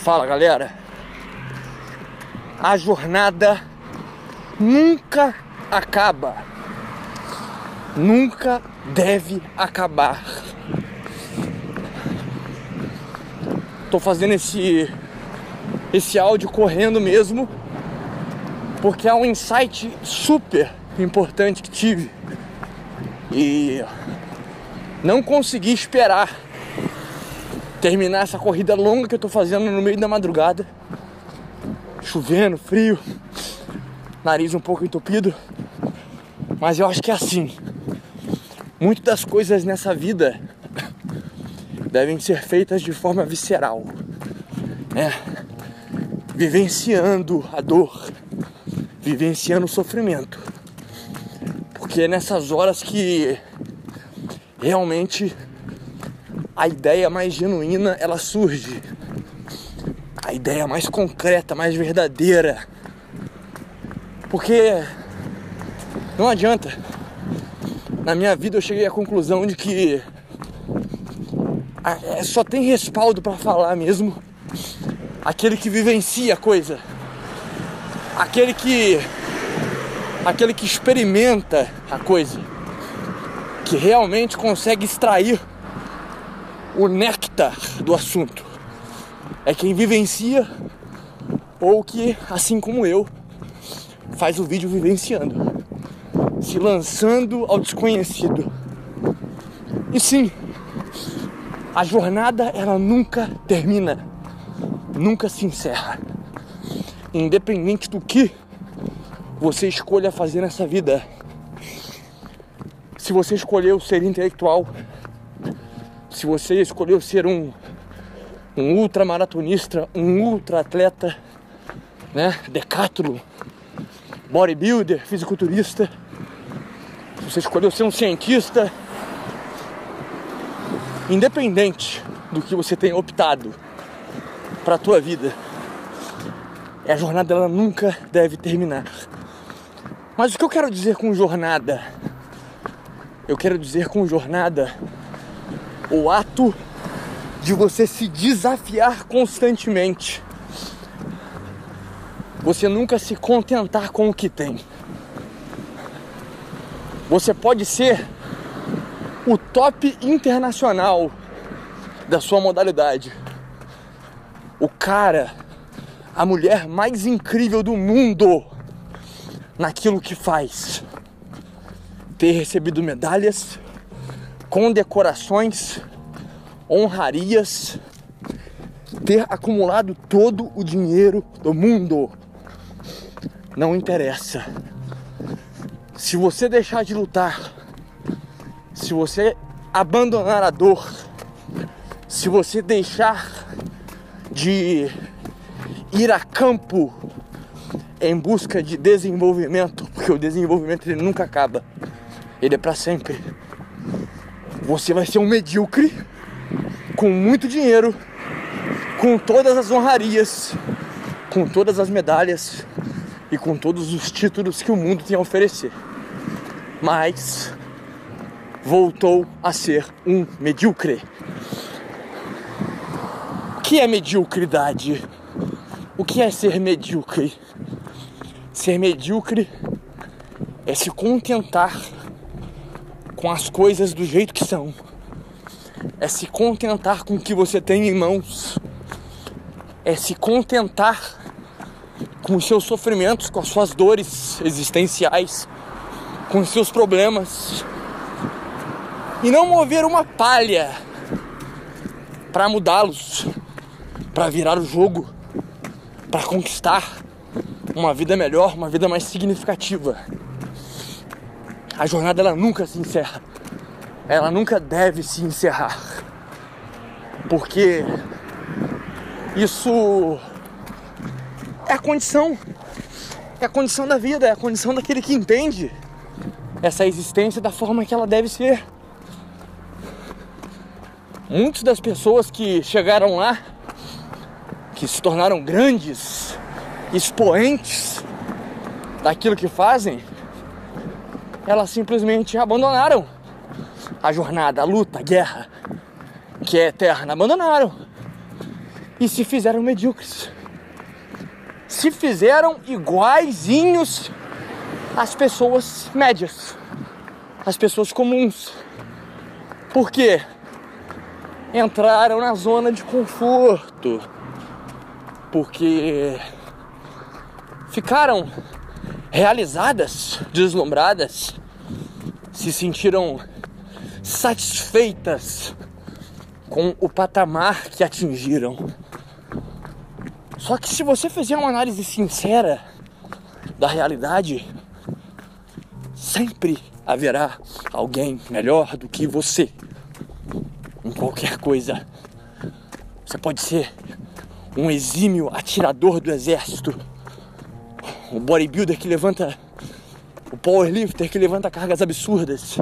Fala galera, a jornada nunca acaba, nunca deve acabar. Tô fazendo esse esse áudio correndo mesmo, porque é um insight super importante que tive. E não consegui esperar terminar essa corrida longa que eu tô fazendo no meio da madrugada. Chovendo, frio, nariz um pouco entupido. Mas eu acho que é assim. Muitas das coisas nessa vida devem ser feitas de forma visceral. Né? Vivenciando a dor, vivenciando o sofrimento. Porque é nessas horas que realmente a ideia mais genuína ela surge. A ideia mais concreta, mais verdadeira. Porque não adianta. Na minha vida eu cheguei à conclusão de que é, só tem respaldo para falar mesmo aquele que vivencia a coisa. Aquele que aquele que experimenta a coisa, que realmente consegue extrair o néctar do assunto. É quem vivencia ou que, assim como eu, faz o vídeo vivenciando, se lançando ao desconhecido. E sim, a jornada ela nunca termina, nunca se encerra. Independente do que você escolha fazer nessa vida. Se você escolheu ser intelectual, se você escolheu ser um, um ultramaratonista, um ultra atleta, né, decátulo, bodybuilder, fisiculturista, se você escolheu ser um cientista, independente do que você tenha optado para a tua vida, a jornada ela nunca deve terminar. Mas o que eu quero dizer com jornada? Eu quero dizer com jornada o ato de você se desafiar constantemente. Você nunca se contentar com o que tem. Você pode ser o top internacional da sua modalidade. O cara, a mulher mais incrível do mundo naquilo que faz. Ter recebido medalhas, condecorações, honrarias, ter acumulado todo o dinheiro do mundo. Não interessa. Se você deixar de lutar, se você abandonar a dor, se você deixar de ir a campo em busca de desenvolvimento, porque o desenvolvimento ele nunca acaba, ele é para sempre você vai ser um medíocre com muito dinheiro, com todas as honrarias, com todas as medalhas e com todos os títulos que o mundo tem a oferecer. Mas voltou a ser um medíocre. O que é mediocridade? O que é ser medíocre? Ser medíocre é se contentar com as coisas do jeito que são. É se contentar com o que você tem em mãos. É se contentar com os seus sofrimentos, com as suas dores existenciais, com os seus problemas. E não mover uma palha para mudá-los, para virar o jogo, para conquistar uma vida melhor, uma vida mais significativa a jornada ela nunca se encerra. Ela nunca deve se encerrar. Porque isso é a condição. É a condição da vida, é a condição daquele que entende essa existência da forma que ela deve ser. Muitas das pessoas que chegaram lá, que se tornaram grandes expoentes daquilo que fazem, elas simplesmente abandonaram a jornada, a luta, a guerra, que é eterna. Abandonaram. e se fizeram medíocres. Se fizeram iguaizinhos às pessoas médias, às pessoas comuns. Por quê? Entraram na zona de conforto. Porque ficaram realizadas, deslumbradas, se sentiram satisfeitas com o patamar que atingiram. Só que se você fizer uma análise sincera da realidade, sempre haverá alguém melhor do que você em qualquer coisa. Você pode ser um exímio atirador do exército, o bodybuilder que levanta, powerlifter que levanta cargas absurdas,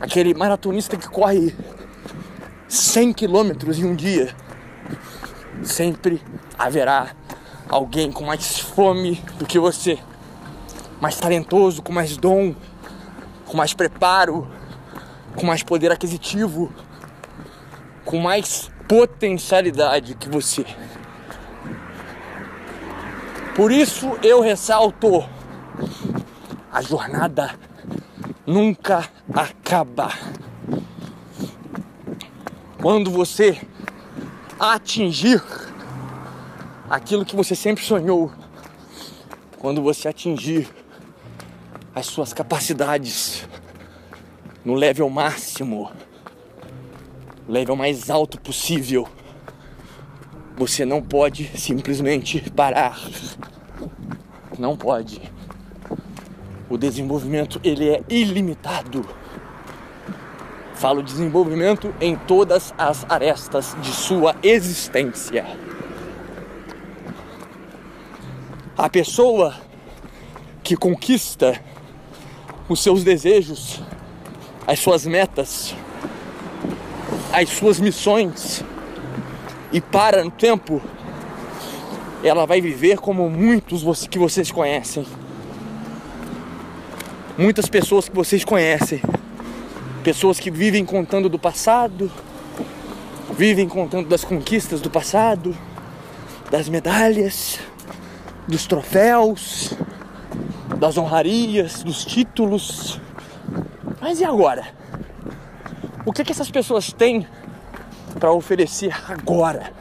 aquele maratonista que corre 100 quilômetros em um dia. Sempre haverá alguém com mais fome do que você, mais talentoso, com mais dom, com mais preparo, com mais poder aquisitivo, com mais potencialidade que você. Por isso eu ressalto: a jornada nunca acaba. Quando você atingir aquilo que você sempre sonhou, quando você atingir as suas capacidades no level máximo, level mais alto possível, você não pode simplesmente parar. Não pode. O desenvolvimento ele é ilimitado. Falo desenvolvimento em todas as arestas de sua existência. A pessoa que conquista os seus desejos, as suas metas, as suas missões e para no tempo, ela vai viver como muitos que vocês conhecem. Muitas pessoas que vocês conhecem. Pessoas que vivem contando do passado, vivem contando das conquistas do passado, das medalhas, dos troféus, das honrarias, dos títulos. Mas e agora? O que, que essas pessoas têm para oferecer agora?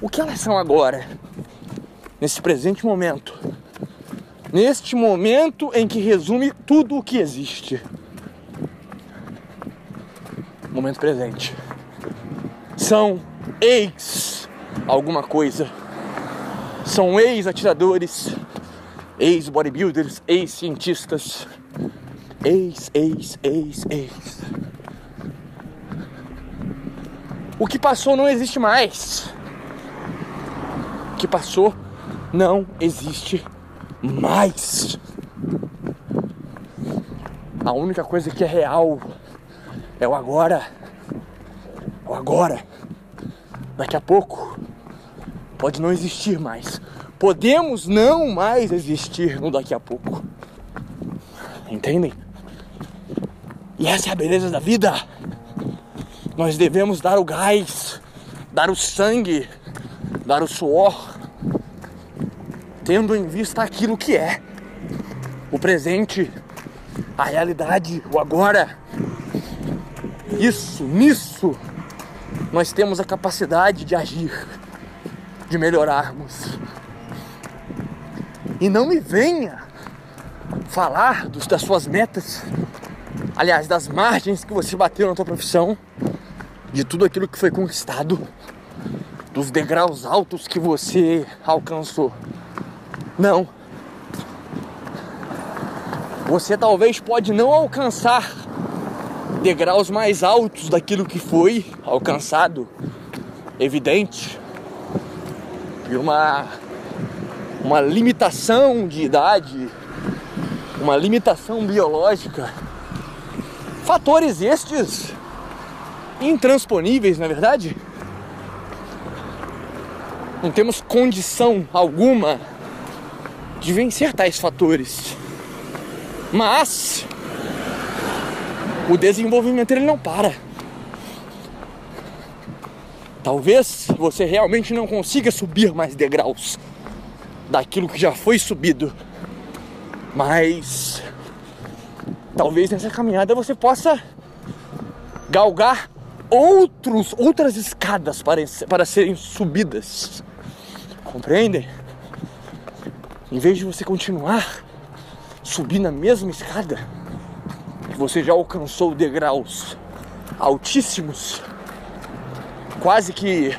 O que elas são agora? Nesse presente momento. Neste momento em que resume tudo o que existe. Momento presente. São ex alguma coisa. São ex-atiradores, ex-bodybuilders, ex-cientistas. Ex, ex, ex, ex. O que passou não existe mais. O que passou não existe mais. A única coisa que é real é o agora. O agora. Daqui a pouco pode não existir mais. Podemos não mais existir no daqui a pouco. Entendem? E essa é a beleza da vida. Nós devemos dar o gás, dar o sangue, dar o suor, tendo em vista aquilo que é o presente, a realidade, o agora. Isso, nisso, nós temos a capacidade de agir, de melhorarmos. E não me venha falar dos, das suas metas, aliás, das margens que você bateu na tua profissão de tudo aquilo que foi conquistado, dos degraus altos que você alcançou. Não. Você talvez pode não alcançar degraus mais altos daquilo que foi alcançado, evidente, e uma uma limitação de idade, uma limitação biológica. Fatores estes intransponíveis, na é verdade. Não temos condição alguma vencer tais fatores. Mas o desenvolvimento ele não para. Talvez você realmente não consiga subir mais degraus daquilo que já foi subido. Mas talvez nessa caminhada você possa galgar outros, outras escadas para, para serem subidas. Compreendem? Em vez de você continuar subindo a mesma escada, que você já alcançou degraus altíssimos, quase que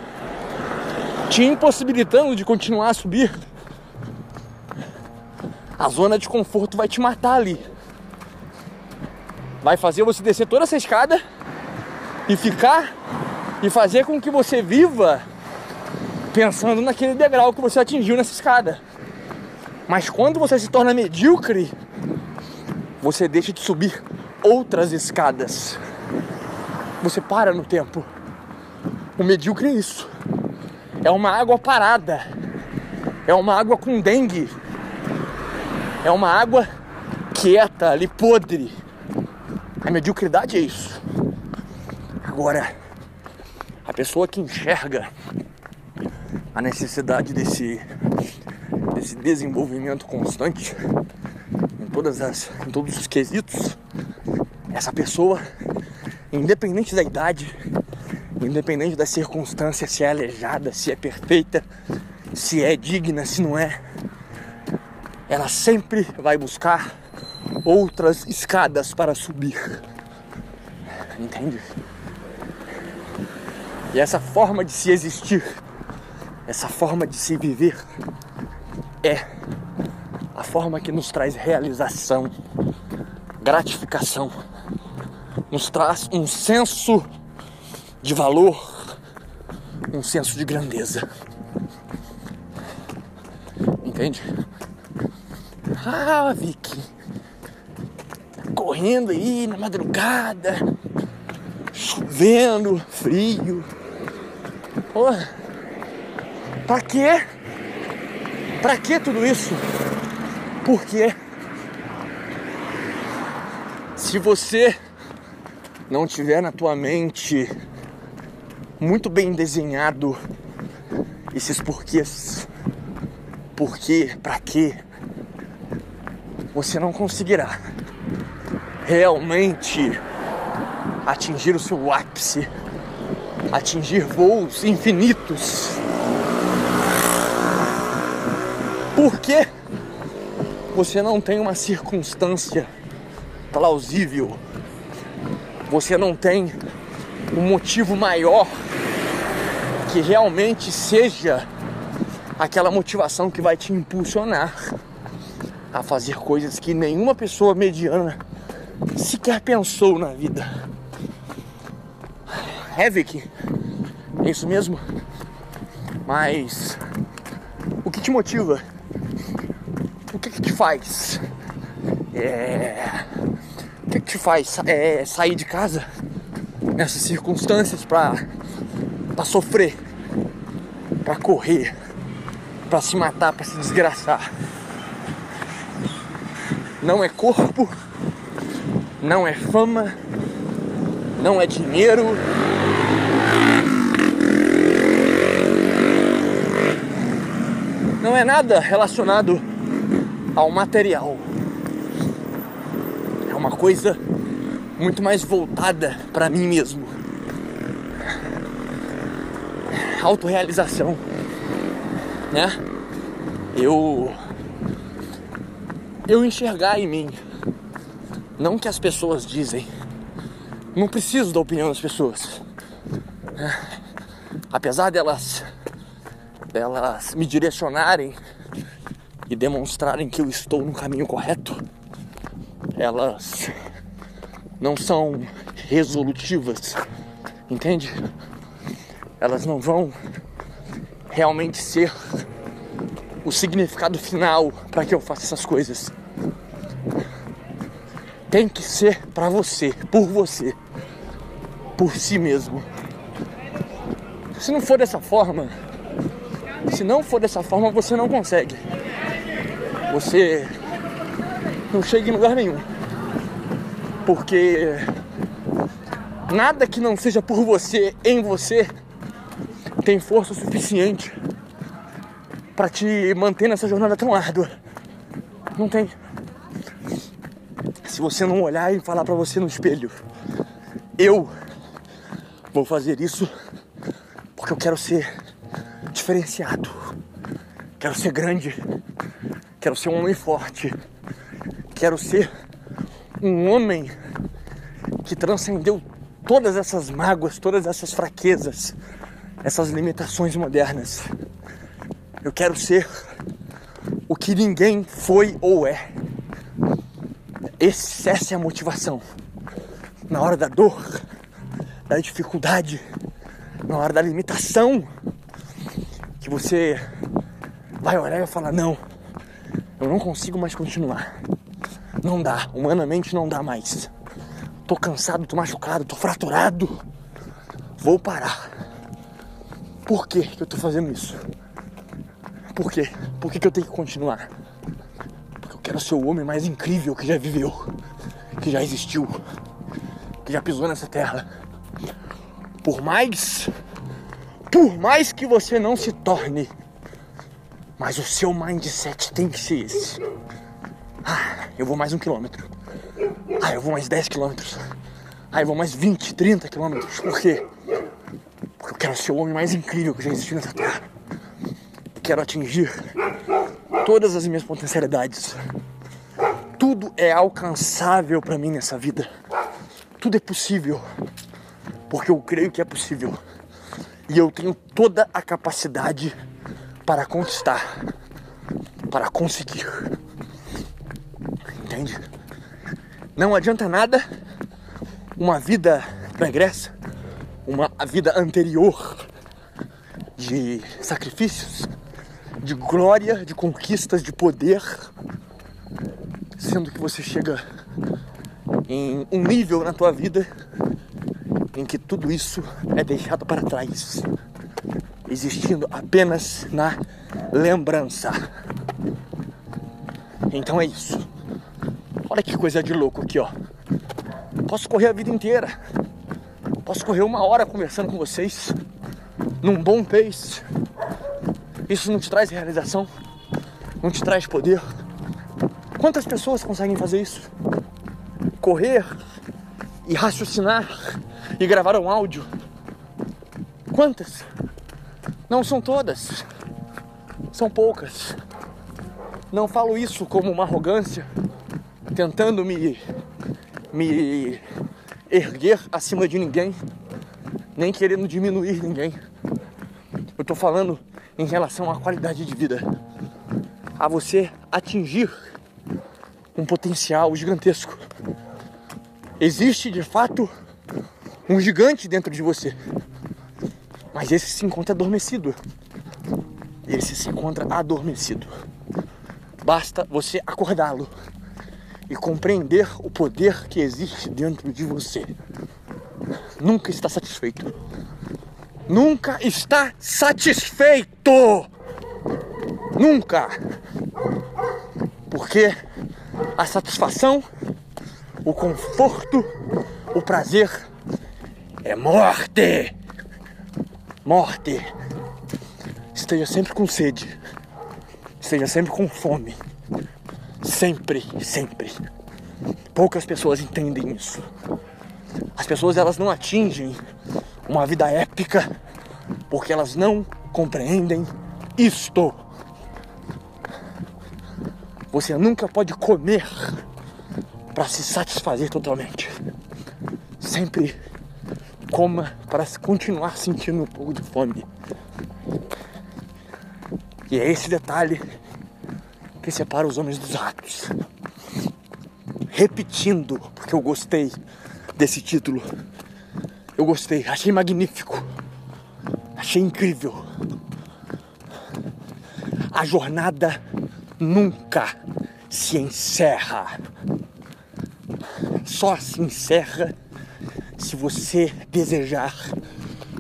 te impossibilitando de continuar a subir. A zona de conforto vai te matar ali. Vai fazer você descer toda essa escada e ficar e fazer com que você viva pensando naquele degrau que você atingiu nessa escada. Mas quando você se torna medíocre, você deixa de subir outras escadas. Você para no tempo. O medíocre é isso. É uma água parada. É uma água com dengue. É uma água quieta, ali podre. A mediocridade é isso. Agora, a pessoa que enxerga a necessidade desse, desse desenvolvimento constante em, todas as, em todos os quesitos, essa pessoa, independente da idade, independente das circunstâncias, se é aleijada, se é perfeita, se é digna, se não é, ela sempre vai buscar outras escadas para subir. Entende? E essa forma de se existir, essa forma de se viver, é a forma que nos traz realização, gratificação, nos traz um senso de valor, um senso de grandeza. Entende? Ah, Vicky, correndo aí na madrugada, chovendo, frio. Pô, pra quê? Pra que tudo isso? Porque se você não tiver na tua mente muito bem desenhado esses porquês, por quê, pra quê, você não conseguirá realmente atingir o seu ápice atingir voos infinitos. Porque você não tem uma circunstância plausível, você não tem um motivo maior que realmente seja aquela motivação que vai te impulsionar a fazer coisas que nenhuma pessoa mediana sequer pensou na vida. Havoc. É isso mesmo? Mas o que te motiva? O que, que te faz? É... O que, que te faz é, sair de casa nessas circunstâncias para para sofrer, para correr, para se matar, para se desgraçar? Não é corpo, não é fama, não é dinheiro, não é nada relacionado ao material. É uma coisa muito mais voltada para mim mesmo. Autorrealização, né? Eu eu enxergar em mim, não que as pessoas dizem. Não preciso da opinião das pessoas. Apesar delas delas me direcionarem e demonstrarem que eu estou no caminho correto, elas não são resolutivas, entende? Elas não vão realmente ser o significado final para que eu faça essas coisas. Tem que ser para você, por você, por si mesmo. Se não for dessa forma, se não for dessa forma, você não consegue. Você não chega em lugar nenhum. Porque nada que não seja por você, em você, tem força suficiente para te manter nessa jornada tão árdua. Não tem. Se você não olhar e falar para você no espelho, eu vou fazer isso porque eu quero ser diferenciado. Quero ser grande. Quero ser um homem forte. Quero ser um homem que transcendeu todas essas mágoas, todas essas fraquezas, essas limitações modernas. Eu quero ser o que ninguém foi ou é. Esse, essa é a motivação. Na hora da dor, da dificuldade, na hora da limitação, que você vai olhar e falar: Não, eu não consigo mais continuar. Não dá, humanamente não dá mais. Tô cansado, tô machucado, tô fraturado. Vou parar. Por que, que eu tô fazendo isso? Por quê? Por que, que eu tenho que continuar? Porque eu quero ser o homem mais incrível que já viveu, que já existiu, que já pisou nessa terra. Por mais, por mais que você não se torne, mas o seu mindset tem que ser esse. Ah, eu vou mais um quilômetro. Ah, eu vou mais 10 quilômetros. Ah, eu vou mais 20, 30 quilômetros. Por quê? Porque eu quero ser o homem mais incrível que já existiu nessa terra quero atingir todas as minhas potencialidades. Tudo é alcançável para mim nessa vida. Tudo é possível. Porque eu creio que é possível. E eu tenho toda a capacidade para conquistar, para conseguir. Entende? Não adianta nada uma vida pregressa, uma vida anterior de sacrifícios, de glória, de conquistas, de poder, sendo que você chega em um nível na tua vida em que tudo isso é deixado para trás, existindo apenas na lembrança. Então é isso. Olha que coisa de louco aqui, ó. Posso correr a vida inteira. Posso correr uma hora conversando com vocês num bom pace isso não te traz realização? Não te traz poder? Quantas pessoas conseguem fazer isso? Correr e raciocinar e gravar um áudio? Quantas? Não são todas. São poucas. Não falo isso como uma arrogância, tentando me me erguer acima de ninguém, nem querendo diminuir ninguém. Eu tô falando em relação à qualidade de vida, a você atingir um potencial gigantesco. Existe de fato um gigante dentro de você, mas esse se encontra adormecido. Esse se encontra adormecido. Basta você acordá-lo e compreender o poder que existe dentro de você. Nunca está satisfeito nunca está satisfeito. Nunca. Porque a satisfação, o conforto, o prazer é morte. Morte. Esteja sempre com sede. Esteja sempre com fome. Sempre, sempre. Poucas pessoas entendem isso. As pessoas elas não atingem uma vida épica, porque elas não compreendem isto. Você nunca pode comer para se satisfazer totalmente. Sempre coma para continuar sentindo um pouco de fome. E é esse detalhe que separa os homens dos ratos. Repetindo, porque eu gostei desse título eu gostei, achei magnífico. Achei incrível. A jornada nunca se encerra. Só se encerra se você desejar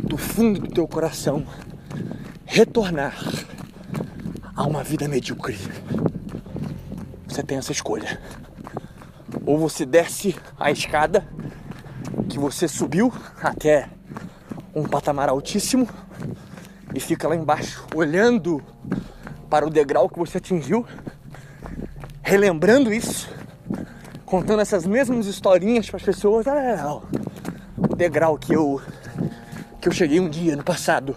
do fundo do teu coração retornar a uma vida medíocre. Você tem essa escolha. Ou você desce a escada que você subiu até um patamar altíssimo e fica lá embaixo olhando para o degrau que você atingiu, relembrando isso, contando essas mesmas historinhas para as pessoas. Ah, degrau que eu que eu cheguei um dia no passado.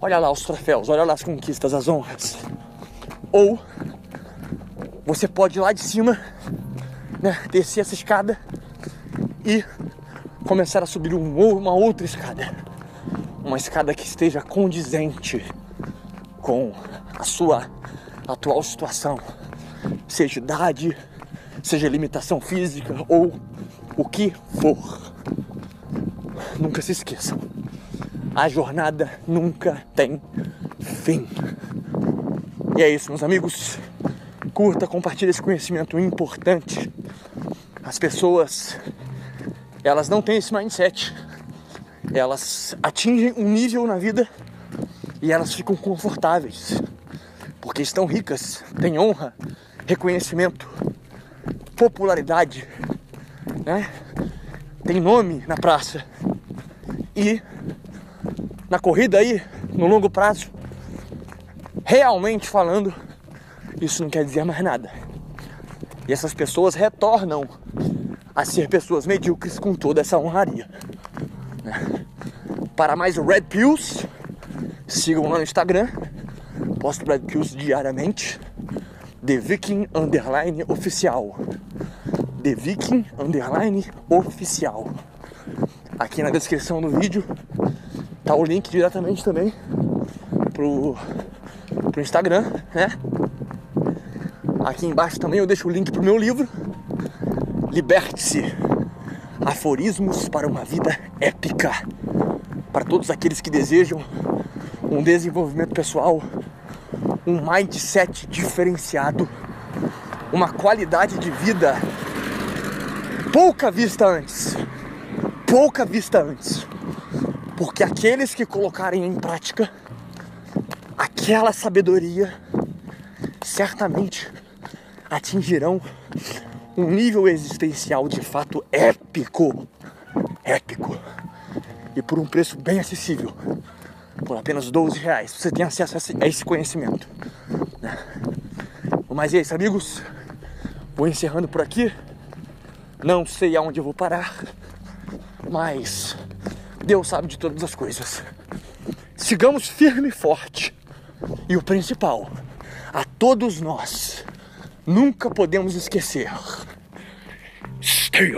Olha lá os troféus, olha lá as conquistas, as honras. Ou você pode ir lá de cima, né, descer essa escada e começar a subir um, uma outra escada. Uma escada que esteja condizente com a sua atual situação, seja idade, seja limitação física ou o que for. Nunca se esqueçam, a jornada nunca tem fim. E é isso, meus amigos. Curta, compartilhe esse conhecimento importante. As pessoas, elas não têm esse mindset. Elas atingem um nível na vida e elas ficam confortáveis porque estão ricas, têm honra, reconhecimento, popularidade, né? Tem nome na praça. E na corrida aí, no longo prazo, realmente falando, isso não quer dizer mais nada. E essas pessoas retornam a ser pessoas medíocres com toda essa honraria. Né? Para mais Red Pills, sigam lá no Instagram Posto Red Pills diariamente. The Viking Underline Oficial. The Viking Underline Oficial. Aqui na descrição do vídeo tá o link diretamente também pro, pro Instagram, né? Aqui embaixo também eu deixo o link pro meu livro. Liberte-se. Aforismos para uma vida épica. Para todos aqueles que desejam um desenvolvimento pessoal um mindset diferenciado, uma qualidade de vida pouca vista antes. Pouca vista antes. Porque aqueles que colocarem em prática aquela sabedoria certamente atingirão um nível existencial de fato épico. Épico. E por um preço bem acessível por apenas 12 reais. Você tem acesso a esse conhecimento. Né? Mas é isso, amigos. Vou encerrando por aqui. Não sei aonde eu vou parar, mas Deus sabe de todas as coisas. Sigamos firme e forte. E o principal, a todos nós, nunca podemos esquecer. Stay.